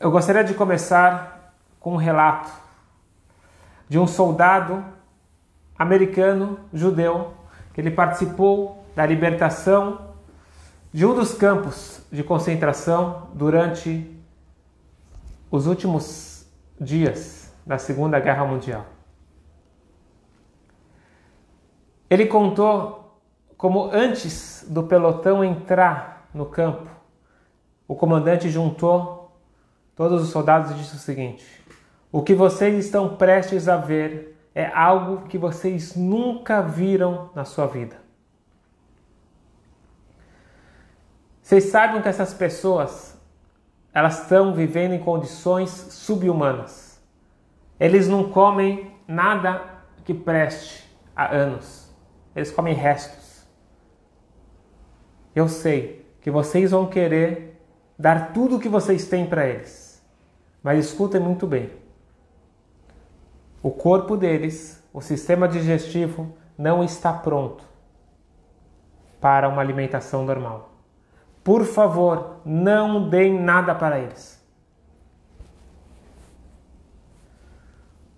Eu gostaria de começar com um relato de um soldado americano judeu que ele participou da libertação de um dos campos de concentração durante os últimos dias da Segunda Guerra Mundial. Ele contou como antes do pelotão entrar no campo, o comandante juntou todos os soldados disse o seguinte: O que vocês estão prestes a ver é algo que vocês nunca viram na sua vida. Vocês sabem que essas pessoas elas estão vivendo em condições subhumanas. Eles não comem nada que preste há anos. Eles comem restos. Eu sei que vocês vão querer dar tudo o que vocês têm para eles. Mas escutem muito bem. O corpo deles, o sistema digestivo, não está pronto para uma alimentação normal. Por favor, não deem nada para eles.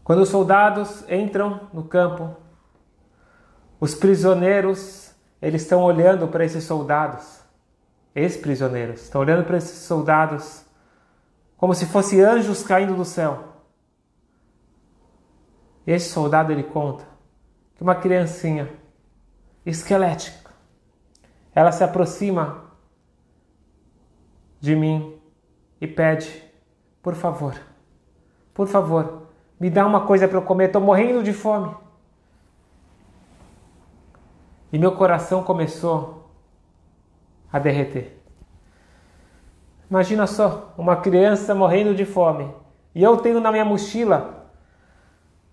Quando os soldados entram no campo, os prisioneiros, eles estão olhando para esses soldados, ex-prisioneiros, estão olhando para esses soldados como se fossem anjos caindo do céu. Esse soldado ele conta que uma criancinha esquelética, ela se aproxima de mim e pede, por favor, por favor, me dá uma coisa para eu comer, estou morrendo de fome. E meu coração começou a derreter. Imagina só, uma criança morrendo de fome e eu tenho na minha mochila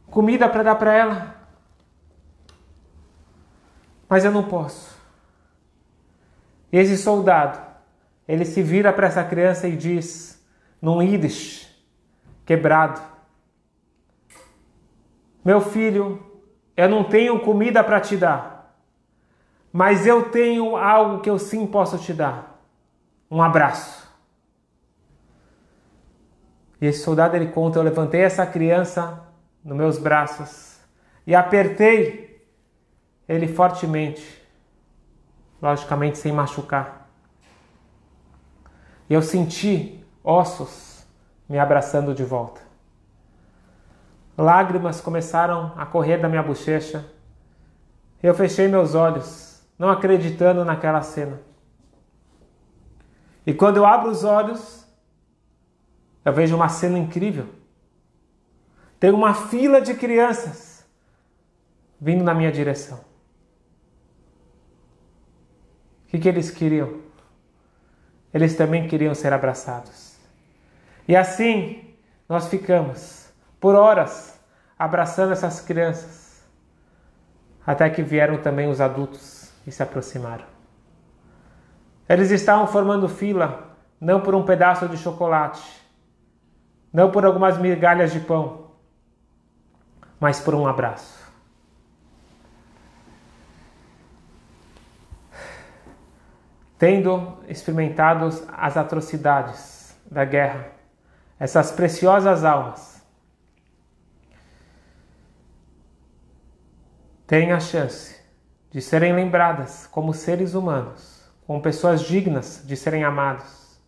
comida para dar para ela. Mas eu não posso. Esse soldado, ele se vira para essa criança e diz, num Yiddish, quebrado: Meu filho, eu não tenho comida para te dar, mas eu tenho algo que eu sim posso te dar: um abraço. E esse soldado ele conta: Eu levantei essa criança nos meus braços e apertei ele fortemente, logicamente sem machucar. E eu senti ossos me abraçando de volta. Lágrimas começaram a correr da minha bochecha. Eu fechei meus olhos, não acreditando naquela cena. E quando eu abro os olhos, eu vejo uma cena incrível. Tem uma fila de crianças vindo na minha direção. O que, que eles queriam? Eles também queriam ser abraçados. E assim nós ficamos por horas abraçando essas crianças, até que vieram também os adultos e se aproximaram. Eles estavam formando fila não por um pedaço de chocolate, não por algumas migalhas de pão, mas por um abraço. Tendo experimentado as atrocidades da guerra, essas preciosas almas têm a chance de serem lembradas como seres humanos, como pessoas dignas de serem amados.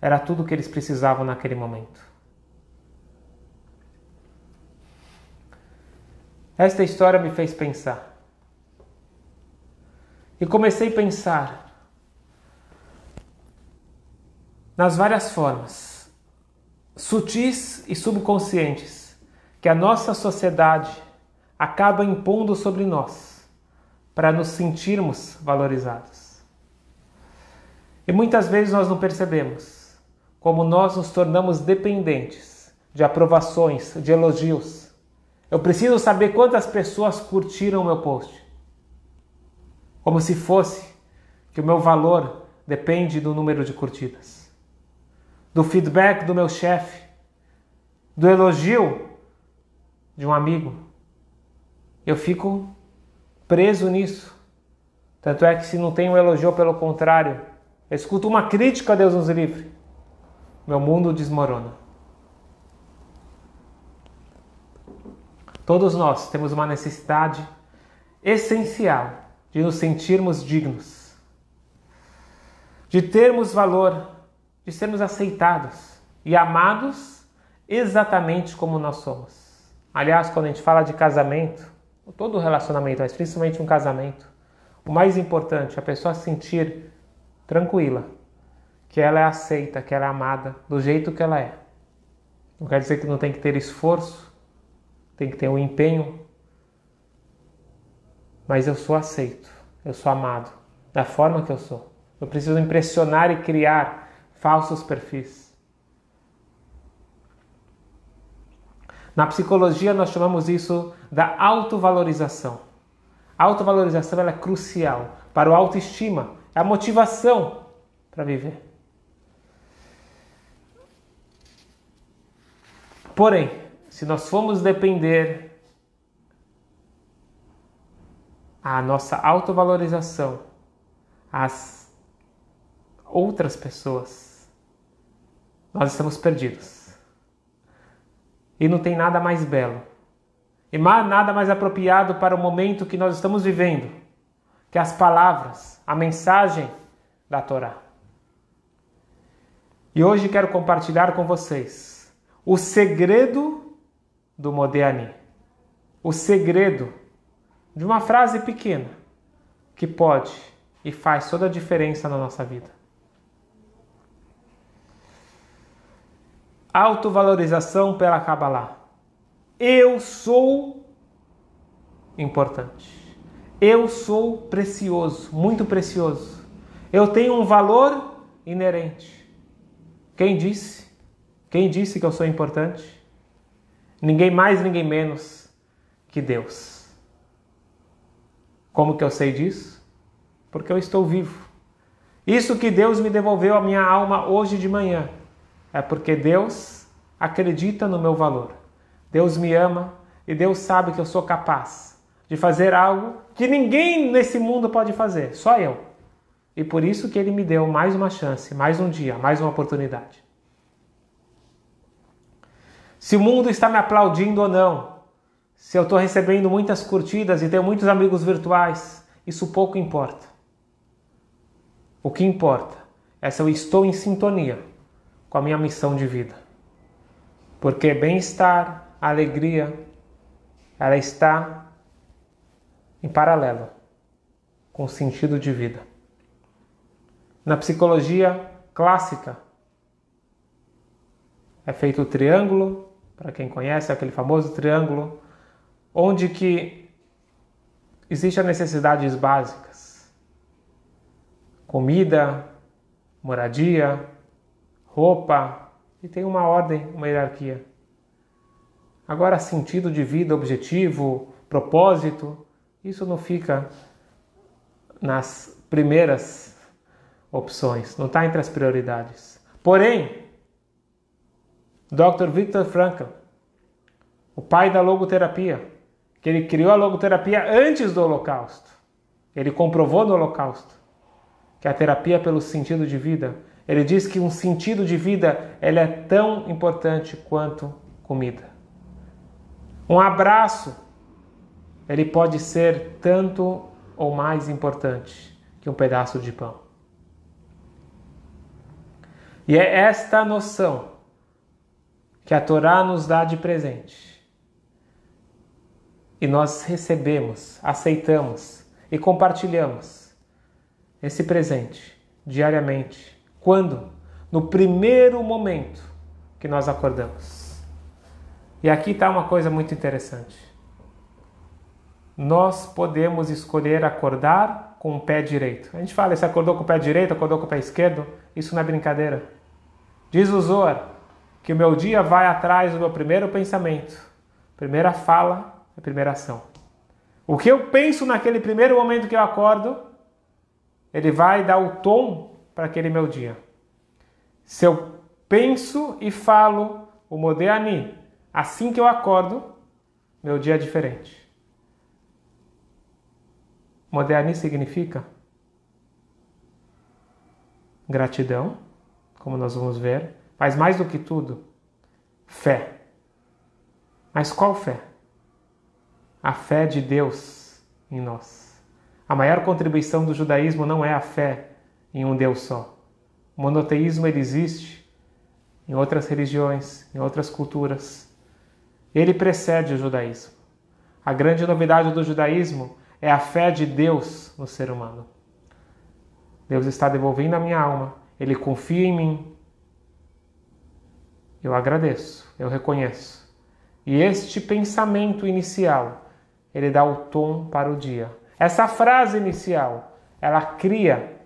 Era tudo o que eles precisavam naquele momento. Esta história me fez pensar. E comecei a pensar nas várias formas, sutis e subconscientes, que a nossa sociedade acaba impondo sobre nós para nos sentirmos valorizados. E muitas vezes nós não percebemos como nós nos tornamos dependentes de aprovações, de elogios eu preciso saber quantas pessoas curtiram o meu post. Como se fosse que o meu valor depende do número de curtidas, do feedback do meu chefe, do elogio de um amigo. Eu fico preso nisso. Tanto é que se não tem um elogio, pelo contrário, eu escuto uma crítica Deus nos livre. meu mundo desmorona. Todos nós temos uma necessidade essencial de nos sentirmos dignos, de termos valor, de sermos aceitados e amados exatamente como nós somos. Aliás, quando a gente fala de casamento, todo relacionamento, mas principalmente um casamento, o mais importante é a pessoa se sentir tranquila, que ela é aceita, que ela é amada do jeito que ela é. Não quer dizer que não tem que ter esforço, tem que ter um empenho, mas eu sou aceito, eu sou amado da forma que eu sou. Eu preciso impressionar e criar falsos perfis. Na psicologia nós chamamos isso da autovalorização. A autovalorização é crucial para o autoestima, é a motivação para viver. Porém, se nós formos depender a nossa autovalorização às outras pessoas, nós estamos perdidos. E não tem nada mais belo e nada mais apropriado para o momento que nós estamos vivendo que as palavras, a mensagem da Torá. E hoje quero compartilhar com vocês o segredo do Modéani. O segredo de uma frase pequena que pode e faz toda a diferença na nossa vida. Autovalorização pela Kabbalah. Eu sou importante. Eu sou precioso, muito precioso. Eu tenho um valor inerente. Quem disse? Quem disse que eu sou importante? Ninguém mais, ninguém menos que Deus. Como que eu sei disso? Porque eu estou vivo. Isso que Deus me devolveu a minha alma hoje de manhã é porque Deus acredita no meu valor. Deus me ama e Deus sabe que eu sou capaz de fazer algo que ninguém nesse mundo pode fazer, só eu. E por isso que ele me deu mais uma chance, mais um dia, mais uma oportunidade. Se o mundo está me aplaudindo ou não, se eu estou recebendo muitas curtidas e tenho muitos amigos virtuais, isso pouco importa. O que importa é se eu estou em sintonia com a minha missão de vida. Porque bem-estar, alegria, ela está em paralelo com o sentido de vida. Na psicologia clássica, é feito o triângulo para quem conhece, aquele famoso triângulo, onde que existem as necessidades básicas: comida, moradia, roupa, e tem uma ordem, uma hierarquia. Agora, sentido de vida, objetivo, propósito, isso não fica nas primeiras opções, não está entre as prioridades. Porém, Dr. Viktor Frankl, o pai da logoterapia, que ele criou a logoterapia antes do Holocausto. Ele comprovou no Holocausto que a terapia pelo sentido de vida, ele diz que um sentido de vida ele é tão importante quanto comida. Um abraço, ele pode ser tanto ou mais importante que um pedaço de pão. E é esta noção que a Torá nos dá de presente. E nós recebemos, aceitamos e compartilhamos esse presente diariamente. Quando? No primeiro momento que nós acordamos. E aqui está uma coisa muito interessante. Nós podemos escolher acordar com o pé direito. A gente fala, se acordou com o pé direito, acordou com o pé esquerdo, isso não é brincadeira. Diz o Zohar, que o meu dia vai atrás do meu primeiro pensamento, primeira fala, a primeira ação. O que eu penso naquele primeiro momento que eu acordo, ele vai dar o tom para aquele meu dia. Se eu penso e falo o Modéani assim que eu acordo, meu dia é diferente. Modéani significa gratidão, como nós vamos ver, Mas mais do que tudo, fé. Mas qual fé? A fé de Deus em nós. A maior contribuição do judaísmo não é a fé em um Deus só. O monoteísmo ele existe em outras religiões, em outras culturas. Ele precede o judaísmo. A grande novidade do judaísmo é a fé de Deus no ser humano. Deus está devolvendo a minha alma, ele confia em mim. Eu agradeço, eu reconheço. E este pensamento inicial, ele dá o tom para o dia. Essa frase inicial, ela cria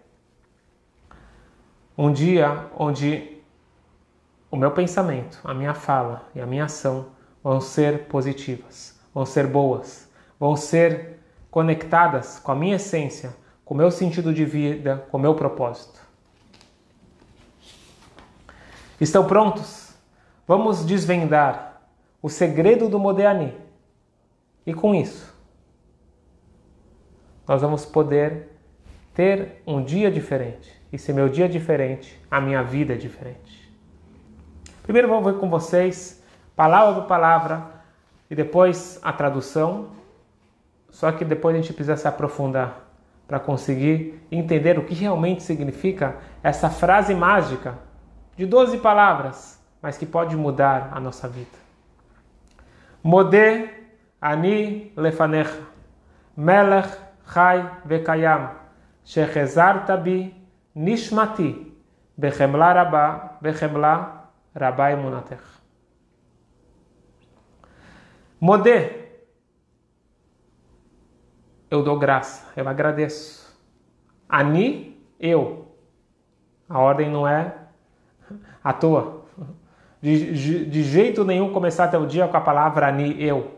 um dia onde o meu pensamento, a minha fala e a minha ação vão ser positivas, vão ser boas, vão ser conectadas com a minha essência, com o meu sentido de vida, com o meu propósito. Estão prontos? Vamos desvendar o segredo do Modéani. E com isso, nós vamos poder ter um dia diferente. E se meu dia é diferente, a minha vida é diferente. Primeiro vamos ver com vocês, palavra por palavra, e depois a tradução só que depois a gente precisa se aprofundar para conseguir entender o que realmente significa essa frase mágica de 12 palavras, mas que pode mudar a nossa vida. Modé ani lefanecha, melech chai vekayam, shechezarta bi nishmati, bechemla rabá, bechemla rabá emunatech. Modé eu dou graça, eu agradeço. Ani, eu. A ordem não é à toa. De, de, jeito nenhum começar teu dia com a palavra Ani, eu.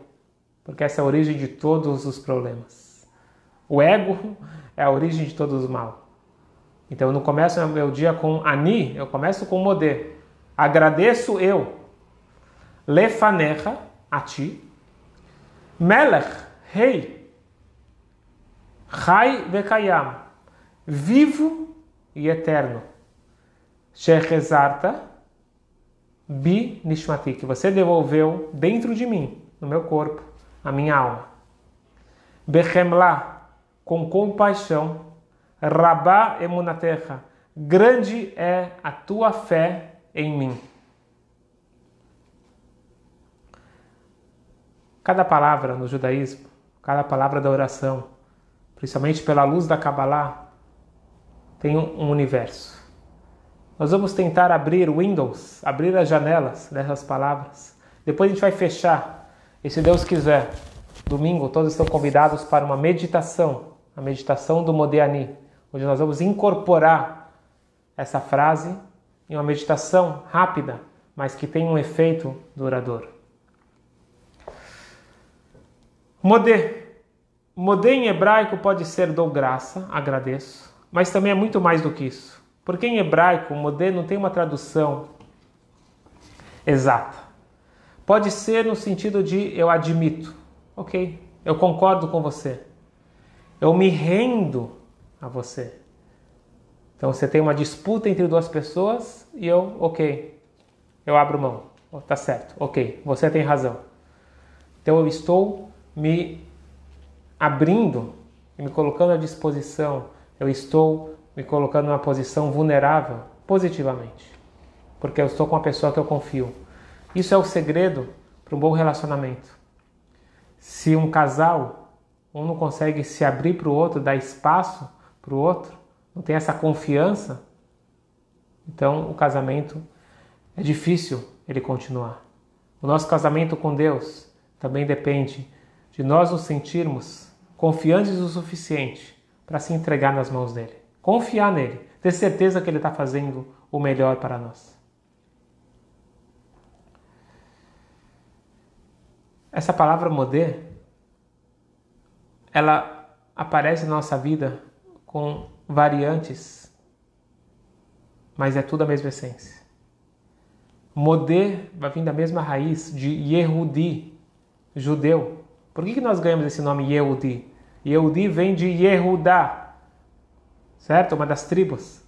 Porque essa é a origem de todos os problemas. O ego é a origem de todos os mal. Então eu não começo meu dia com Ani, eu começo com Modê. Agradeço eu. Lefanecha, a ti. Melech, rei. Rai vekayam, vivo e eterno. Shechezarta bi nishmati, que você devolveu dentro de mim, no meu corpo, a minha alma. Bechemla, com compaixão. Rabá emunatecha, grande é a tua fé em mim. Cada palavra no judaísmo, cada palavra da oração, principalmente pela luz da Kabbalah, tem um universo. Nós vamos tentar abrir Windows, abrir as janelas dessas palavras. Depois a gente vai fechar, e se Deus quiser, domingo todos estão convidados para uma meditação, a meditação do Modiani, onde nós vamos incorporar essa frase em uma meditação rápida, mas que tem um efeito duradouro. Modé Modê em hebraico pode ser dou graça, agradeço, mas também é muito mais do que isso. Porque em hebraico, modê não tem uma tradução exata. Pode ser no sentido de eu admito, ok, eu concordo com você, eu me rendo a você. Então você tem uma disputa entre duas pessoas e eu, ok, eu abro mão, oh, tá certo, ok, você tem razão. Então eu estou me abrindo e me colocando à disposição, eu estou me colocando numa posição vulnerável positivamente, porque eu estou com uma pessoa que eu confio. Isso é o segredo para um bom relacionamento. Se um casal, um não consegue se abrir para o outro, dar espaço para o outro, não tem essa confiança, então o casamento é difícil ele continuar. O nosso casamento com Deus também depende de nós nos sentirmos confiantes o suficiente para se entregar nas mãos dele. Confiar nele, ter certeza que ele está fazendo o melhor para nós. Essa palavra modê, ela aparece na nossa vida com variantes, mas é tudo a mesma essência. Modê vai vir da mesma raiz de Yehudi, judeu. Por que, que nós ganhamos esse nome Yehudi? Yehudi vem de Yehudá, certo? Uma das tribos.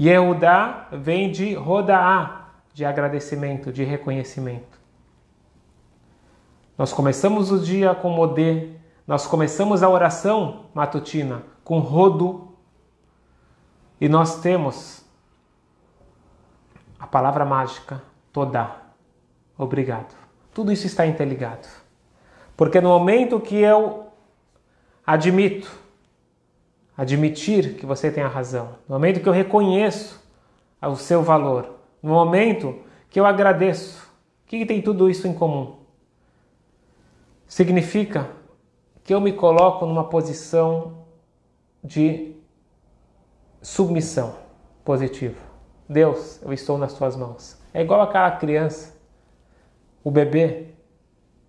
Yehudá vem de Rodaá, de agradecimento, de reconhecimento. Nós começamos o dia com Modê, nós começamos a oração matutina com Rodo, e nós temos a palavra mágica, Todá. Obrigado. Tudo isso está interligado. Porque no momento que eu admito, admitir que você tem a razão, no momento que eu reconheço o seu valor, no momento que eu agradeço, o que tem tudo isso em comum? Significa que eu me coloco numa posição de submissão positiva. Deus, eu estou nas tuas mãos. É igual aquela criança, o bebê,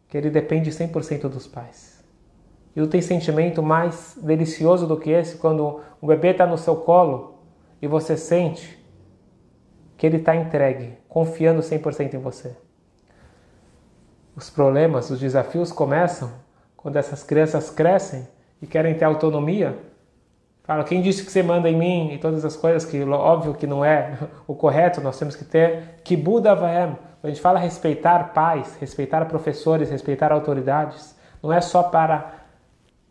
que ele depende 100% dos pais. E não tem sentimento mais delicioso do que esse quando o bebê está no seu colo e você sente que ele está entregue, confiando 100% em você. Os problemas, os desafios começam quando essas crianças crescem e querem ter autonomia. Fala, quem disse que você manda em mim e todas as coisas que óbvio que não é o correto, nós temos que ter que Buda Vaem. A gente fala respeitar pais, respeitar professores, respeitar autoridades, não é só para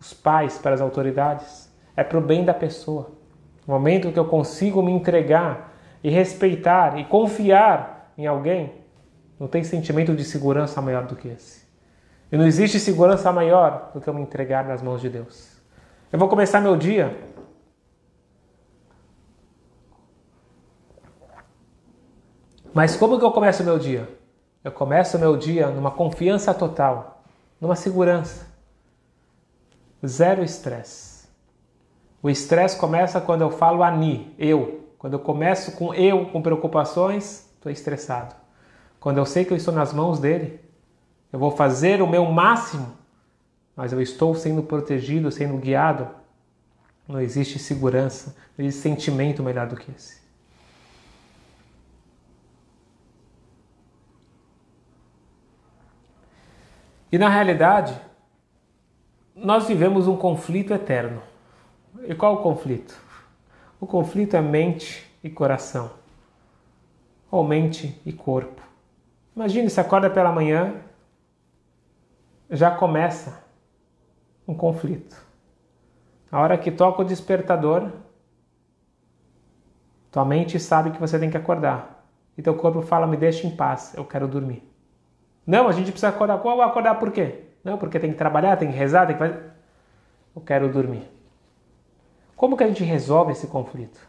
os pais, para as autoridades, é para o bem da pessoa. No momento que eu consigo me entregar e respeitar e confiar em alguém, não tem sentimento de segurança maior do que esse. E não existe segurança maior do que eu me entregar nas mãos de Deus. Eu vou começar meu dia Mas como que eu começo meu dia? Eu começo meu dia numa confiança total, numa segurança. Zero estresse. O estresse começa quando eu falo ani, eu. Quando eu começo com eu, com preocupações, estou estressado. Quando eu sei que eu estou nas mãos dele, eu vou fazer o meu máximo, mas eu estou sendo protegido, sendo guiado. Não existe segurança, não existe sentimento melhor do que esse. E na realidade, nós vivemos um conflito eterno. E qual o conflito? O conflito é mente e coração, ou mente e corpo. Imagine se acorda pela manhã, já começa um conflito. A hora que toca o despertador, tua mente sabe que você tem que acordar. E teu corpo fala: me deixa em paz, eu quero dormir. Não, a gente precisa acordar. Qual acordar por quê? Não, porque tem que trabalhar, tem que rezar, tem que fazer. Eu quero dormir. Como que a gente resolve esse conflito?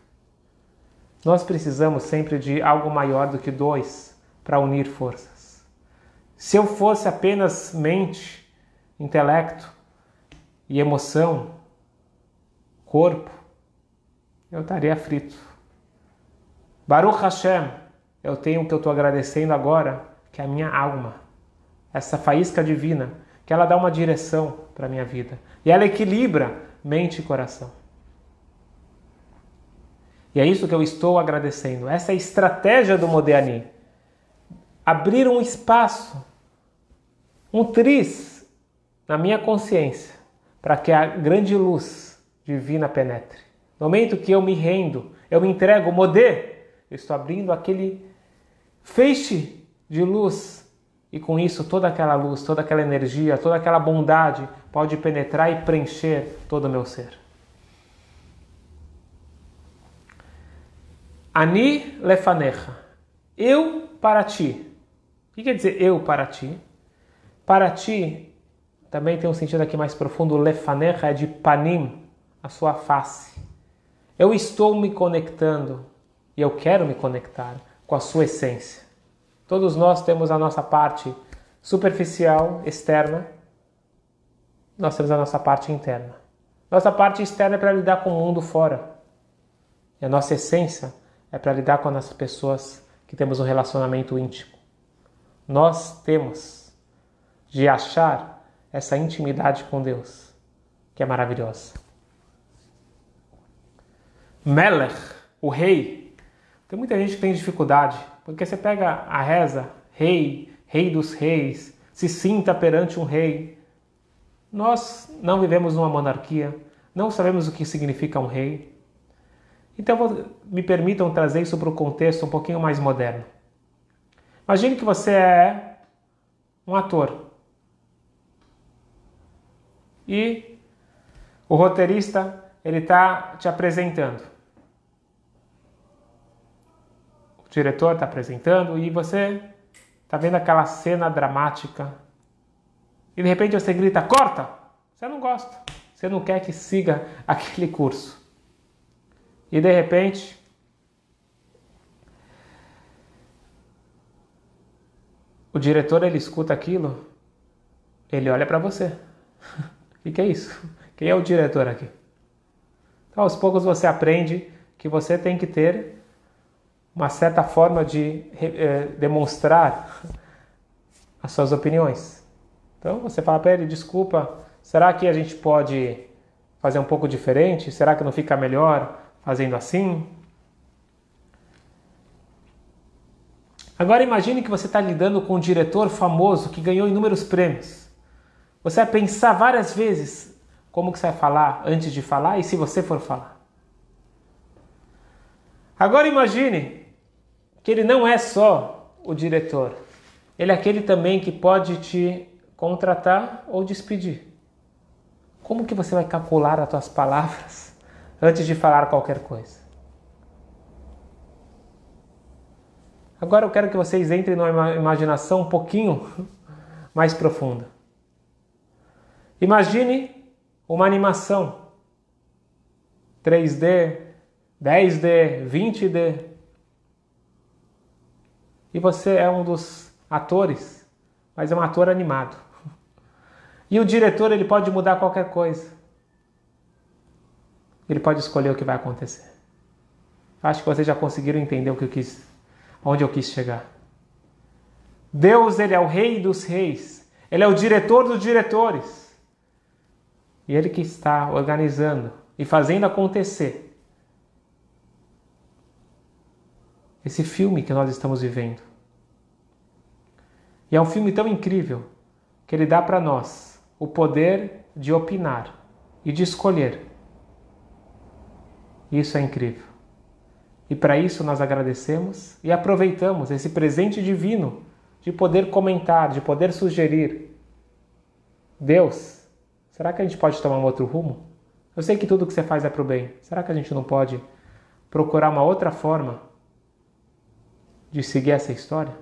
Nós precisamos sempre de algo maior do que dois para unir forças. Se eu fosse apenas mente, intelecto e emoção, corpo, eu estaria frito. Baruch Hashem, eu tenho o que eu estou agradecendo agora, que é a minha alma, essa faísca divina, que ela dá uma direção para a minha vida e ela equilibra mente e coração. E é isso que eu estou agradecendo. Essa é a estratégia do Modéani abrir um espaço, um triz na minha consciência para que a grande luz divina penetre. No momento que eu me rendo, eu me entrego, modê, eu estou abrindo aquele feixe de luz e com isso toda aquela luz, toda aquela energia, toda aquela bondade pode penetrar e preencher todo o meu ser. Ani lefanecha. Eu para ti. O que quer dizer eu para ti? Para ti também tem um sentido aqui mais profundo, lefanecha é de panim, a sua face. Eu estou me conectando e eu quero me conectar com a sua essência. Todos nós temos a nossa parte superficial, externa, nós temos a nossa parte interna. Nossa parte externa é para lidar com o mundo fora. E a nossa essência é para lidar com as pessoas que temos um relacionamento íntimo nós temos de achar essa intimidade com Deus, que é maravilhosa. Melech, o rei, tem muita gente que tem dificuldade, porque você pega a reza, rei, rei dos reis, se sinta perante um rei. Nós não vivemos numa monarquia, não sabemos o que significa um rei. Então me permitam trazer isso para o contexto um pouquinho mais moderno. Imagine que você é um ator e o roteirista ele está te apresentando. O diretor está apresentando e você está vendo aquela cena dramática e de repente você grita corta. Você não gosta, você não quer que siga aquele curso. E de repente o diretor ele escuta aquilo, ele olha para você. O que é isso? Quem é o diretor aqui? Então, aos poucos você aprende que você tem que ter uma certa forma de eh, demonstrar as suas opiniões. Então você fala para ele, desculpa, será que a gente pode fazer um pouco diferente? Será que não fica melhor fazendo assim? Agora imagine que você está lidando com um diretor famoso que ganhou inúmeros prêmios. Você vai pensar várias vezes como que você vai falar antes de falar e se você for falar. Agora imagine que ele não é só o diretor. Ele é aquele também que pode te contratar ou despedir. Como que você vai calcular as suas palavras antes de falar qualquer coisa? Agora eu quero que vocês entrem numa imaginação um pouquinho mais profunda. Imagine uma animação 3D, 10D, 20D. E você é um dos atores, mas é um ator animado. E o diretor ele pode mudar qualquer coisa. Ele pode escolher o que vai acontecer. Acho que vocês já conseguiram entender o que eu quis, onde eu quis chegar. Deus ele é o rei dos reis. Ele é o diretor dos diretores. E Ele que está organizando e fazendo acontecer esse filme que nós estamos vivendo. E é um filme tão incrível que ele dá para nós o poder de opinar e de escolher. Isso é incrível. E para isso nós agradecemos e aproveitamos esse presente divino de poder comentar, de poder sugerir. Deus Será que a gente pode tomar um outro rumo? Eu sei que tudo que você faz é para o bem. Será que a gente não pode procurar uma outra forma de seguir essa história?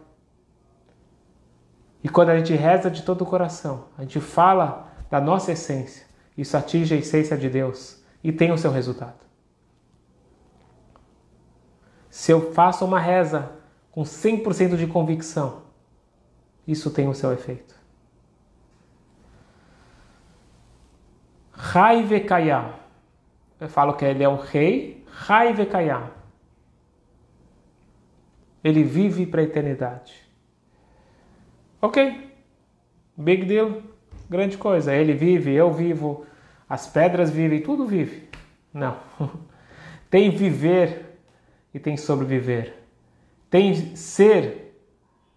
E quando a gente reza de todo o coração, a gente fala da nossa essência, isso atinge a essência de Deus e tem o seu resultado. Se eu faço uma reza com 100% de convicção, isso tem o seu efeito. Rai Vekayam. Eu falo que ele é um rei, Rai Vekayam. Ele vive para a eternidade. Ok, big deal, grande coisa. Ele vive, eu vivo, as pedras vivem, tudo vive. Não. Tem viver e tem sobreviver. Tem ser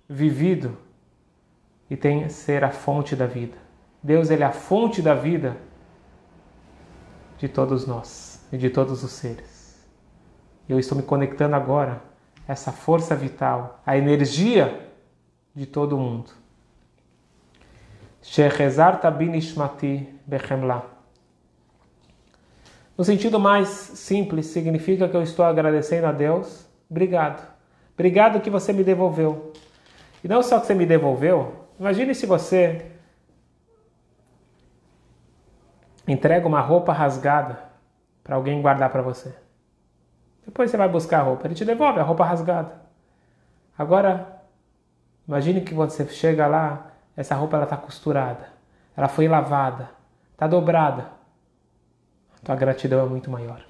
vivido e tem ser a fonte da vida. Deus ele é a fonte da vida de todos nós e de todos os seres. Eu estou me conectando agora essa força vital, a energia de todo mundo. No sentido mais simples, significa que eu estou agradecendo a Deus. Obrigado. Obrigado que você me devolveu. E não só que você me devolveu, imagine se você entrega uma roupa rasgada para alguém guardar para você. Depois você vai buscar a roupa, ele te devolve a roupa rasgada. Agora, imagine que você chega lá, essa roupa ela está costurada, ela foi lavada, está dobrada. A tua gratidão é muito maior.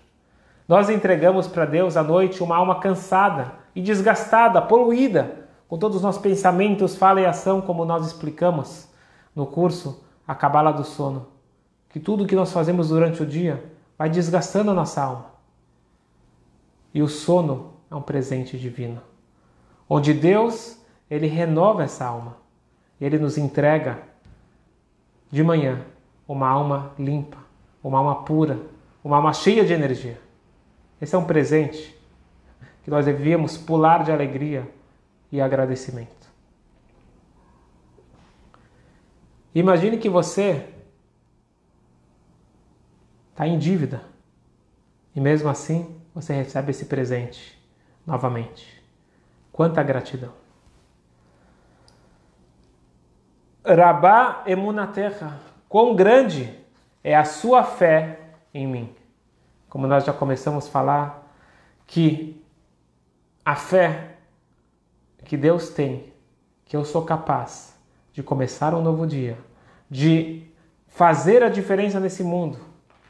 Nós entregamos para Deus à noite uma alma cansada e desgastada, poluída, com todos os nossos pensamentos, fala e ação, como nós explicamos no curso A Cabala do Sono que tudo que nós fazemos durante o dia vai desgastando a nossa alma. E o sono é um presente divino, onde Deus ele renova essa alma. Ele nos entrega de manhã uma alma limpa, uma alma pura, uma alma cheia de energia. Esse é um presente que nós devíamos pular de alegria e agradecimento. Imagine que você está em dívida e mesmo assim você recebe esse presente novamente. Quanta gratidão! Rabá emunaterra, quão grande é a sua fé em mim. Como nós já começamos a falar, que a fé que Deus tem, que eu sou capaz de começar um novo dia, de fazer a diferença nesse mundo,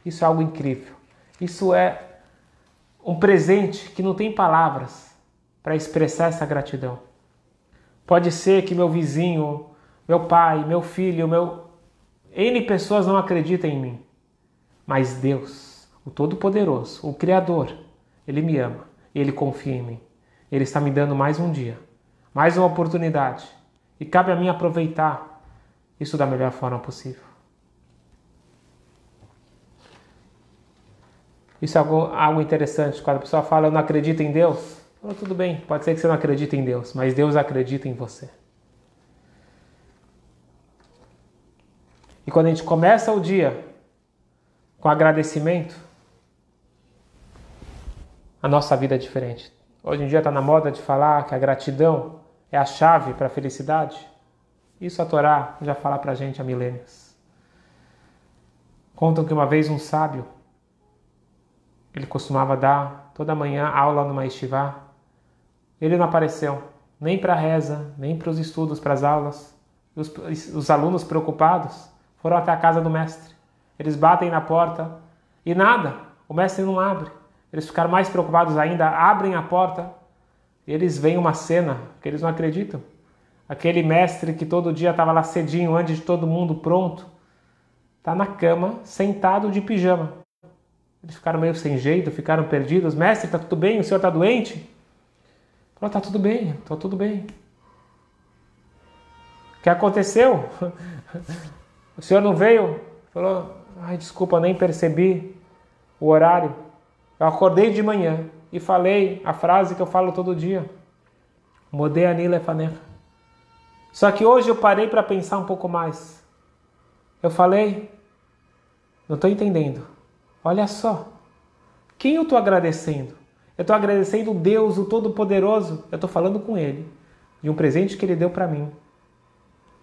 isso é algo incrível. Isso é um presente que não tem palavras para expressar essa gratidão. Pode ser que meu vizinho, meu pai, meu filho, meu N pessoas não acreditam em mim. Mas Deus, o Todo-Poderoso, o Criador, ele me ama, ele confia em mim. Ele está me dando mais um dia, mais uma oportunidade. E cabe a mim aproveitar isso da melhor forma possível. Isso é algo, algo interessante. Quando a pessoa fala, eu não acredito em Deus, falo, tudo bem, pode ser que você não acredite em Deus, mas Deus acredita em você. E quando a gente começa o dia com agradecimento, a nossa vida é diferente. Hoje em dia está na moda de falar que a gratidão é a chave para a felicidade. Isso a Torá já fala para a gente há milênios. Contam que uma vez um sábio, ele costumava dar toda manhã aula numa estivá. Ele não apareceu nem para a reza, nem para os estudos, para as aulas. Os, os alunos preocupados foram até a casa do mestre. Eles batem na porta e nada, o mestre não abre. Eles ficaram mais preocupados ainda, abrem a porta e eles veem uma cena que eles não acreditam. Aquele mestre que todo dia estava lá cedinho, antes de todo mundo pronto, está na cama, sentado de pijama. Eles ficaram meio sem jeito, ficaram perdidos. Mestre, está tudo bem? O senhor está doente? Falou, está tudo bem, está tudo bem. O que aconteceu? O senhor não veio? Falou, ai, desculpa, nem percebi o horário. Eu acordei de manhã e falei a frase que eu falo todo dia. Modei anila fanecha. Só que hoje eu parei para pensar um pouco mais. Eu falei, não estou entendendo. Olha só, quem eu estou agradecendo? Eu estou agradecendo Deus, o Todo-Poderoso. Eu estou falando com Ele de um presente que Ele deu para mim.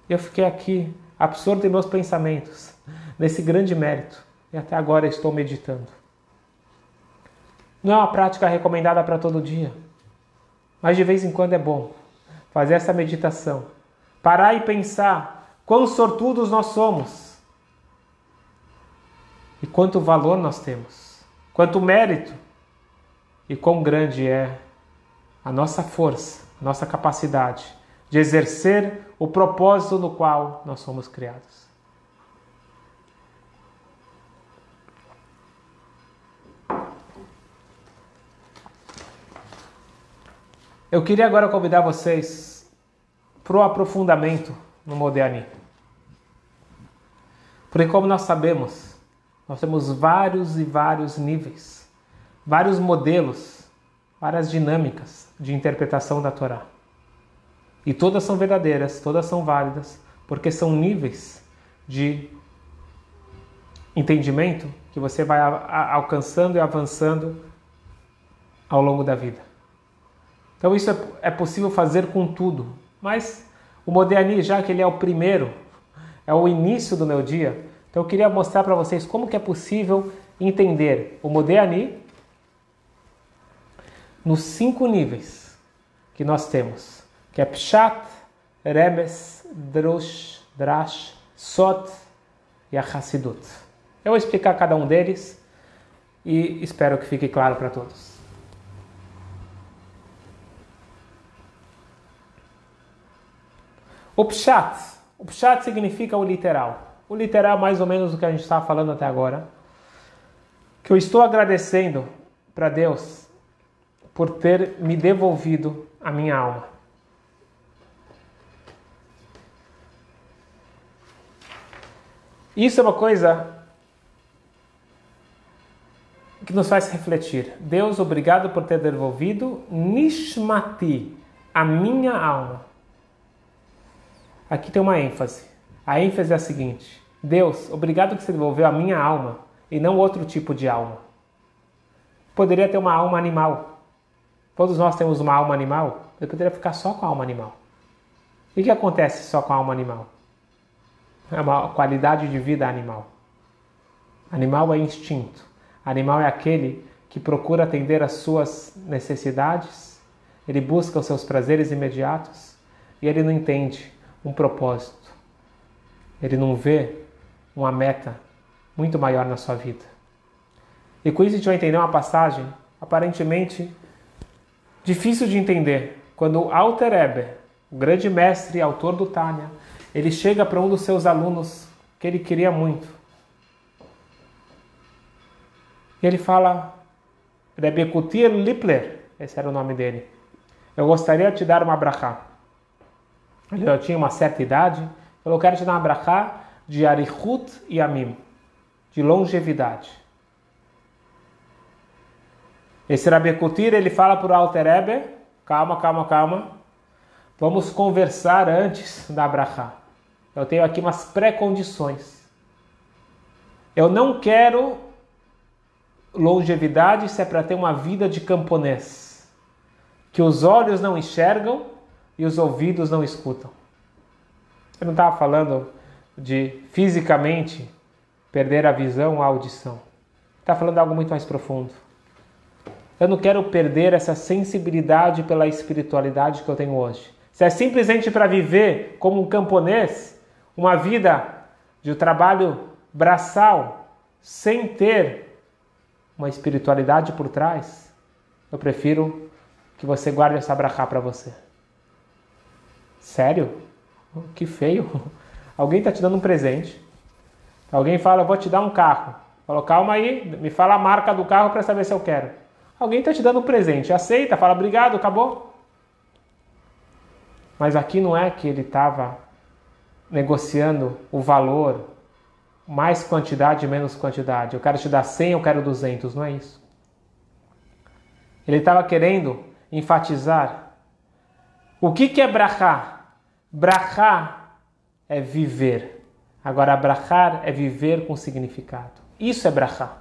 Eu fiquei aqui absorto em meus pensamentos, nesse grande mérito, e até agora estou meditando. Não é uma prática recomendada para todo dia, mas de vez em quando é bom fazer essa meditação, parar e pensar quão sortudos nós somos e quanto valor nós temos, quanto mérito e quão grande é a nossa força, a nossa capacidade de exercer o propósito no qual nós somos criados. Eu queria agora convidar vocês para o aprofundamento no Moderni. Porque, como nós sabemos, nós temos vários e vários níveis, vários modelos, várias dinâmicas de interpretação da Torá. E todas são verdadeiras, todas são válidas, porque são níveis de entendimento que você vai alcançando e avançando ao longo da vida. Então isso é, é possível fazer com tudo, mas o Moderni, já que ele é o primeiro, é o início do meu dia, então eu queria mostrar para vocês como que é possível entender o Moderni nos cinco níveis que nós temos que é Pshat, Remes, Drush, Drash, Sot e a Hassidut. Eu vou explicar cada um deles e espero que fique claro para todos. O Pshat. O Pshat significa o literal. O literal é mais ou menos o que a gente estava falando até agora. Que eu estou agradecendo para Deus por ter me devolvido a minha alma. Isso é uma coisa que nos faz refletir. Deus, obrigado por ter devolvido Nishmati, a minha alma. Aqui tem uma ênfase. A ênfase é a seguinte: Deus, obrigado que você devolveu a minha alma e não outro tipo de alma. Poderia ter uma alma animal. Todos nós temos uma alma animal. Eu poderia ficar só com a alma animal. E o que acontece só com a alma animal? É uma qualidade de vida animal. Animal é instinto. Animal é aquele que procura atender às suas necessidades, ele busca os seus prazeres imediatos e ele não entende um propósito. Ele não vê uma meta muito maior na sua vida. E com isso a gente vai entender uma passagem aparentemente difícil de entender. Quando Alter Eber, o grande mestre e autor do Tânia, ele chega para um dos seus alunos que ele queria muito. E ele fala, Rebekutir Lippler, esse era o nome dele. Eu gostaria de te dar uma brachá. Ele já tinha uma certa idade. Eu quero te dar uma brachá de Arihut e Amim, de longevidade. Esse Rabekutir, ele fala para o Alter Eber, calma, calma, calma, vamos conversar antes da brachá. Eu tenho aqui umas pré-condições. Eu não quero longevidade se é para ter uma vida de camponês, que os olhos não enxergam e os ouvidos não escutam. Eu não estava falando de fisicamente perder a visão, a audição. Está falando algo muito mais profundo. Eu não quero perder essa sensibilidade pela espiritualidade que eu tenho hoje. Se é simplesmente para viver como um camponês, uma vida de trabalho braçal, sem ter uma espiritualidade por trás, eu prefiro que você guarde essa brachá para você. Sério? Que feio. Alguém está te dando um presente. Alguém fala, eu vou te dar um carro. Falou, calma aí, me fala a marca do carro para saber se eu quero. Alguém está te dando um presente. Aceita, fala obrigado, acabou. Mas aqui não é que ele estava negociando o valor, mais quantidade, menos quantidade. Eu quero te dar 100, eu quero 200, não é isso. Ele estava querendo enfatizar o que, que é brachá. Brachá é viver. Agora, brachar é viver com significado. Isso é brachá.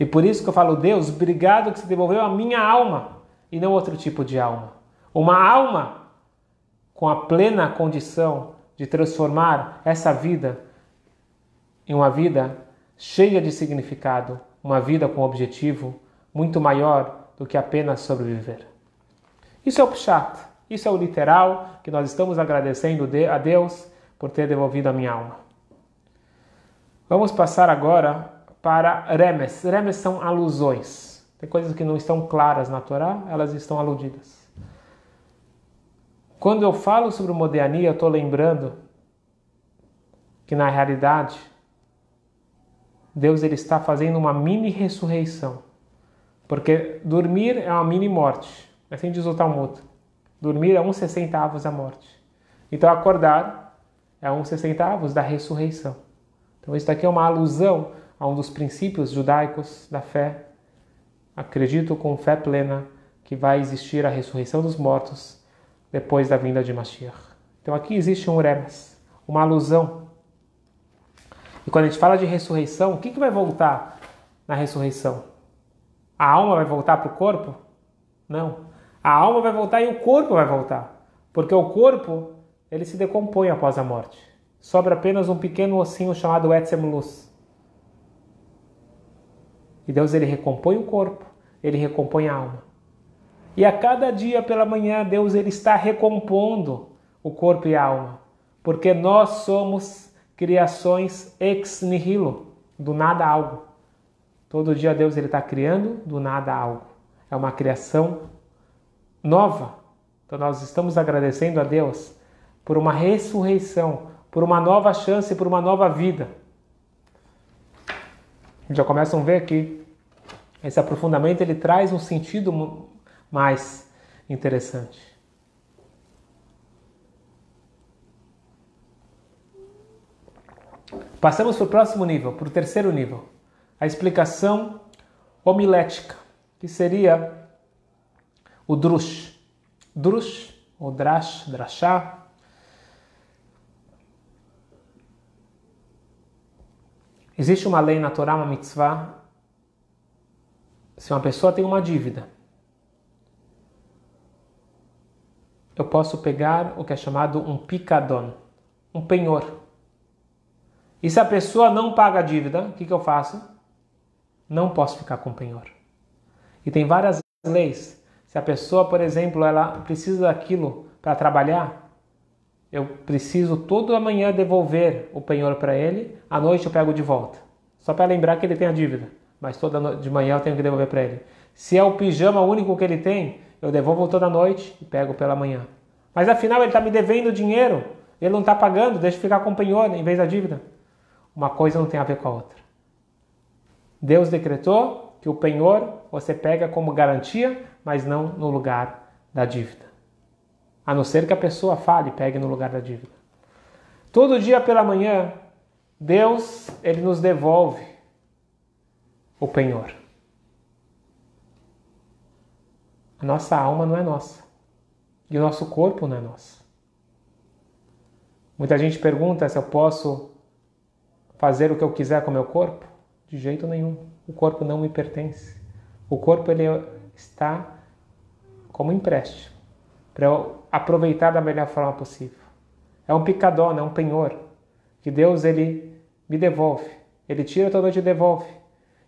E por isso que eu falo, Deus, obrigado que você devolveu a minha alma e não outro tipo de alma. Uma alma com a plena condição de transformar essa vida em uma vida cheia de significado, uma vida com objetivo muito maior do que apenas sobreviver. Isso é o Pshat, isso é o literal que nós estamos agradecendo a Deus por ter devolvido a minha alma. Vamos passar agora para remes. Remes são alusões. Tem coisas que não estão claras na Torá, elas estão aludidas. Quando eu falo sobre Modéania, eu estou lembrando que na realidade Deus ele está fazendo uma mini ressurreição. Porque dormir é uma mini morte. Assim diz o Talmud. Dormir é um sessentavos da morte. Então acordar é um sessentavos da ressurreição. Então isso daqui é uma alusão a um dos princípios judaicos da fé. Acredito com fé plena que vai existir a ressurreição dos mortos depois da vinda de Mashiach. Então aqui existe um remes, uma alusão. E quando a gente fala de ressurreição, o que, que vai voltar na ressurreição? A alma vai voltar para o corpo? Não. A alma vai voltar e o corpo vai voltar. Porque o corpo, ele se decompõe após a morte. Sobra apenas um pequeno ossinho chamado Etzem Luz. E Deus, ele recompõe o corpo, ele recompõe a alma. E a cada dia pela manhã, Deus ele está recompondo o corpo e a alma, porque nós somos criações ex nihilo, do nada algo. Todo dia Deus ele está criando do nada algo. É uma criação nova. Então nós estamos agradecendo a Deus por uma ressurreição, por uma nova chance, por uma nova vida. Já começam a ver que esse aprofundamento ele traz um sentido mais interessante. Passamos para o próximo nível, para o terceiro nível. A explicação homilética, que seria o drush. Drush, ou drash, drashá. Existe uma lei na Torá, uma mitzvah. Se uma pessoa tem uma dívida, eu posso pegar o que é chamado um picadon, um penhor. E se a pessoa não paga a dívida, o que, que eu faço? Não posso ficar com penhor. E tem várias leis. Se a pessoa, por exemplo, ela precisa daquilo para trabalhar, eu preciso toda manhã devolver o penhor para ele, à noite eu pego de volta. Só para lembrar que ele tem a dívida, mas toda de manhã eu tenho que devolver para ele. Se é o pijama único que ele tem, eu devolvo toda noite e pego pela manhã. Mas afinal ele está me devendo dinheiro, ele não está pagando, deixa eu ficar com o penhor em vez da dívida. Uma coisa não tem a ver com a outra. Deus decretou que o penhor você pega como garantia, mas não no lugar da dívida. A não ser que a pessoa fale pegue no lugar da dívida. Todo dia pela manhã, Deus ele nos devolve o penhor. A nossa alma não é nossa. E o nosso corpo não é nosso. Muita gente pergunta se eu posso fazer o que eu quiser com o meu corpo. De jeito nenhum. O corpo não me pertence. O corpo ele está como empréstimo para eu aproveitar da melhor forma possível. É um picadona, é um penhor que Deus ele me devolve. Ele tira toda e devolve.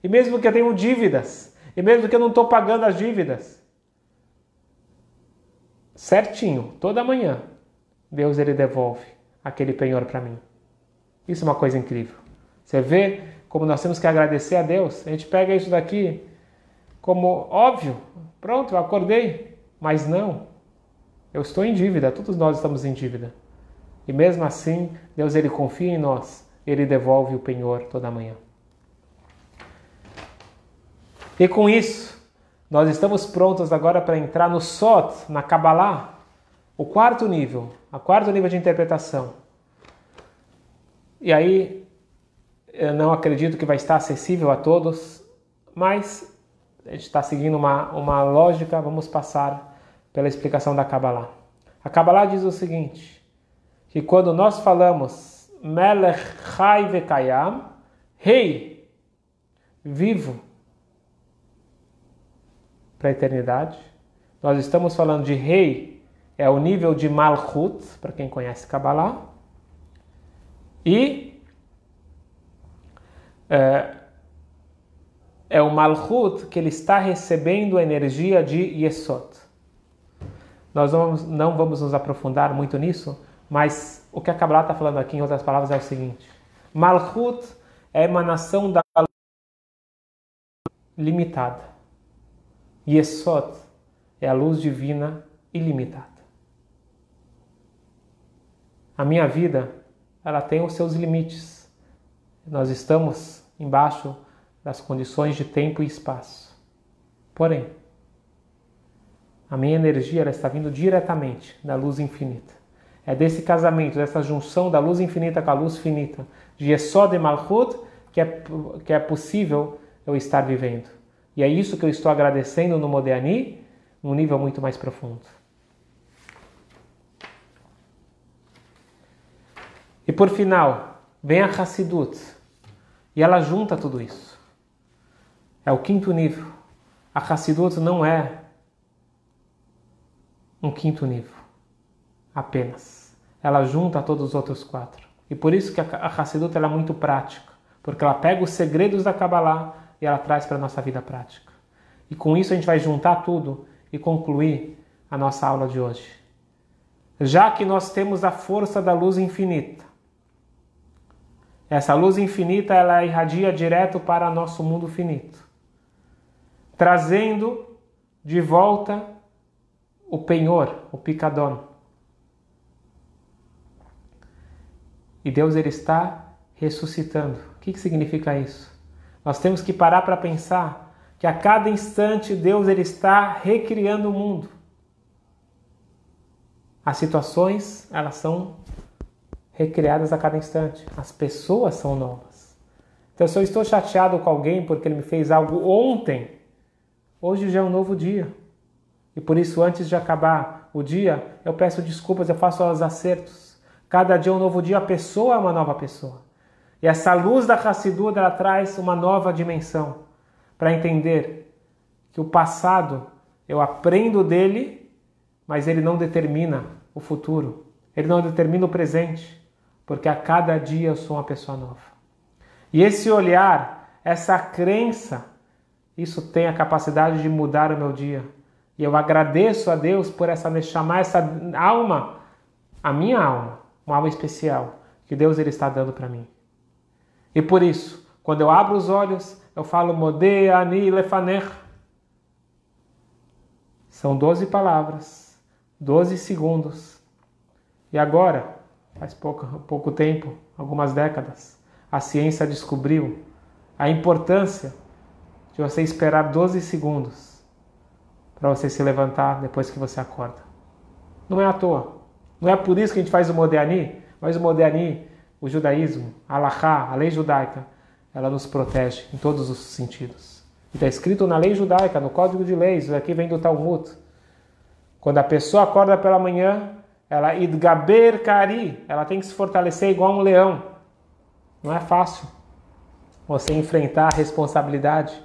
E mesmo que eu tenha dívidas, e mesmo que eu não estou pagando as dívidas, certinho, toda manhã, Deus ele devolve aquele penhor para mim. Isso é uma coisa incrível. Você vê como nós temos que agradecer a Deus. A gente pega isso daqui como óbvio. Pronto, eu acordei. Mas não. Eu estou em dívida, todos nós estamos em dívida. E mesmo assim, Deus ele confia em nós, ele devolve o penhor toda manhã. E com isso, nós estamos prontos agora para entrar no Sot, na Kabbalah, o quarto nível, a quarto nível de interpretação. E aí, eu não acredito que vai estar acessível a todos, mas a gente está seguindo uma, uma lógica, vamos passar pela explicação da Kabbalah. A Kabbalah diz o seguinte, que quando nós falamos Melech Chai Vekayam, rei, vivo, para a eternidade, nós estamos falando de rei, é o nível de Malchut, para quem conhece Kabbalah, e é, é o Malchut que ele está recebendo a energia de Yesod. Nós não vamos, não vamos nos aprofundar muito nisso, mas o que a Kabbalah está falando aqui, em outras palavras, é o seguinte: Malchut é a emanação da limitada. Yesod é a luz divina ilimitada. A minha vida, ela tem os seus limites. Nós estamos embaixo das condições de tempo e espaço. Porém, a minha energia ela está vindo diretamente da luz infinita. É desse casamento, dessa junção da luz infinita com a luz finita, de Yesod e Malchut, que é, que é possível eu estar vivendo. E é isso que eu estou agradecendo no Modéani, num nível muito mais profundo. E por final, vem a Hassidut, e ela junta tudo isso. É o quinto nível. A Hassidut não é um quinto nível apenas. Ela junta todos os outros quatro. E por isso que a Hassidut é muito prática, porque ela pega os segredos da Kabbalah e ela traz para a nossa vida prática. E com isso a gente vai juntar tudo e concluir a nossa aula de hoje. Já que nós temos a força da luz infinita, essa luz infinita ela irradia direto para nosso mundo finito, trazendo de volta o penhor, o picadão. E Deus ele está ressuscitando. O que, que significa isso? Nós temos que parar para pensar que a cada instante Deus ele está recriando o mundo. As situações, elas são recriadas a cada instante. As pessoas são novas. Então, se eu estou chateado com alguém porque ele me fez algo ontem, hoje já é um novo dia. E por isso, antes de acabar o dia, eu peço desculpas, eu faço os acertos. Cada dia é um novo dia, a pessoa é uma nova pessoa. E essa luz da Hassidut, ela traz uma nova dimensão para entender que o passado eu aprendo dele, mas ele não determina o futuro. Ele não determina o presente, porque a cada dia eu sou uma pessoa nova. E esse olhar, essa crença, isso tem a capacidade de mudar o meu dia. E eu agradeço a Deus por essa chamar essa alma, a minha alma, uma alma especial que Deus ele está dando para mim. E por isso, quando eu abro os olhos, eu falo Modea ani lefaner. São 12 palavras, 12 segundos. E agora, faz pouco, pouco tempo, algumas décadas, a ciência descobriu a importância de você esperar 12 segundos para você se levantar depois que você acorda. Não é à toa. Não é por isso que a gente faz o Modéani, mas o Modéani o judaísmo, a Allahá, a lei judaica, ela nos protege em todos os sentidos. Está escrito na lei judaica, no código de leis, aqui vem do Talmud. Quando a pessoa acorda pela manhã, ela idgaber kari, ela tem que se fortalecer igual um leão. Não é fácil você enfrentar a responsabilidade.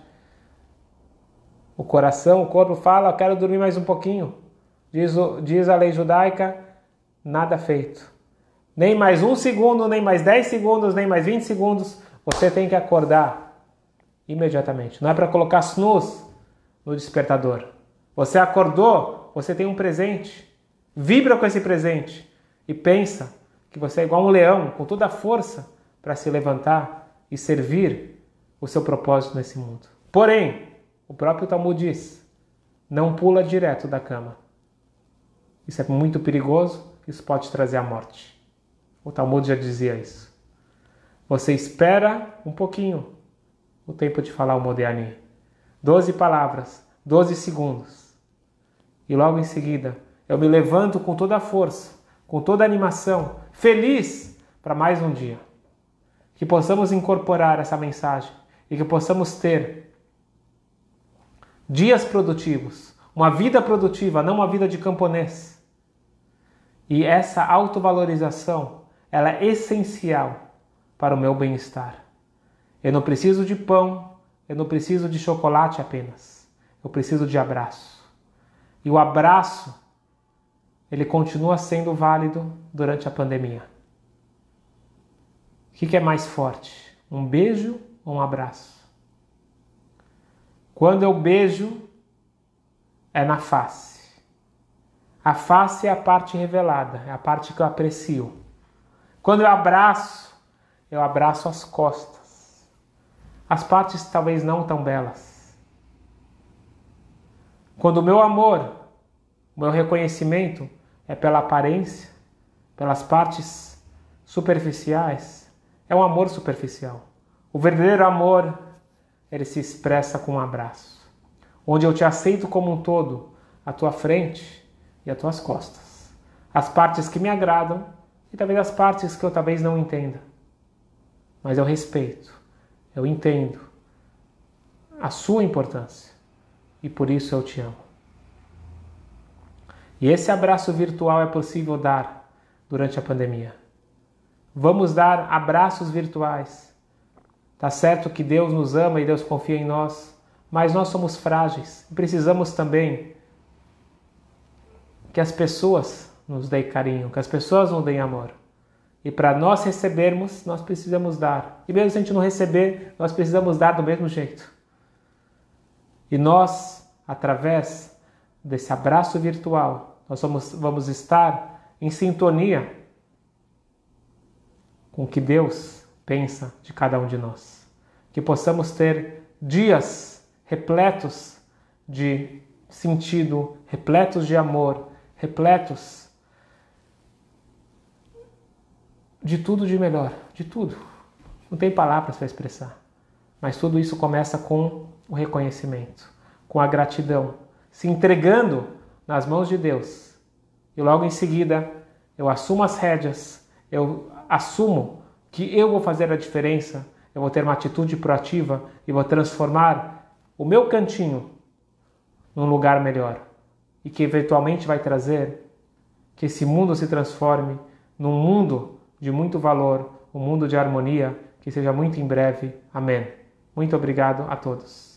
O coração, o corpo fala, eu quero dormir mais um pouquinho. Diz, diz a lei judaica, nada feito nem mais um segundo, nem mais 10 segundos, nem mais 20 segundos, você tem que acordar imediatamente. Não é para colocar snooze no despertador. Você acordou, você tem um presente. Vibra com esse presente e pensa que você é igual um leão, com toda a força para se levantar e servir o seu propósito nesse mundo. Porém, o próprio Talmud diz: não pula direto da cama. Isso é muito perigoso, isso pode trazer a morte. O Talmud já dizia isso. Você espera um pouquinho o tempo de falar o Modéani. Doze palavras, doze segundos. E logo em seguida, eu me levanto com toda a força, com toda a animação, feliz para mais um dia. Que possamos incorporar essa mensagem e que possamos ter dias produtivos, uma vida produtiva, não uma vida de camponês. E essa autovalorização ela é essencial para o meu bem-estar. Eu não preciso de pão, eu não preciso de chocolate apenas. Eu preciso de abraço. E o abraço, ele continua sendo válido durante a pandemia. O que é mais forte? Um beijo ou um abraço? Quando eu beijo, é na face. A face é a parte revelada, é a parte que eu aprecio. Quando eu abraço, eu abraço as costas, as partes talvez não tão belas. Quando o meu amor, o meu reconhecimento é pela aparência, pelas partes superficiais, é um amor superficial. O verdadeiro amor, ele se expressa com um abraço, onde eu te aceito como um todo, a tua frente e as tuas costas. As partes que me agradam e talvez as partes que eu talvez não entenda. Mas eu respeito, eu entendo a sua importância e por isso eu te amo. E esse abraço virtual é possível dar durante a pandemia. Vamos dar abraços virtuais. Tá certo que Deus nos ama e Deus confia em nós, mas nós somos frágeis e precisamos também que as pessoas nos dê carinho, que as pessoas nos deem amor. E para nós recebermos, nós precisamos dar. E mesmo se a gente não receber, nós precisamos dar do mesmo jeito. E nós, através desse abraço virtual, nós vamos, vamos estar em sintonia com o que Deus pensa de cada um de nós. Que possamos ter dias repletos de sentido, repletos de amor, repletos de tudo de melhor, de tudo. Não tem palavras para expressar. Mas tudo isso começa com o reconhecimento, com a gratidão, se entregando nas mãos de Deus. E logo em seguida, eu assumo as rédeas, eu assumo que eu vou fazer a diferença, eu vou ter uma atitude proativa e vou transformar o meu cantinho num lugar melhor e que eventualmente vai trazer que esse mundo se transforme num mundo de muito valor, um mundo de harmonia, que seja muito em breve. Amém. Muito obrigado a todos.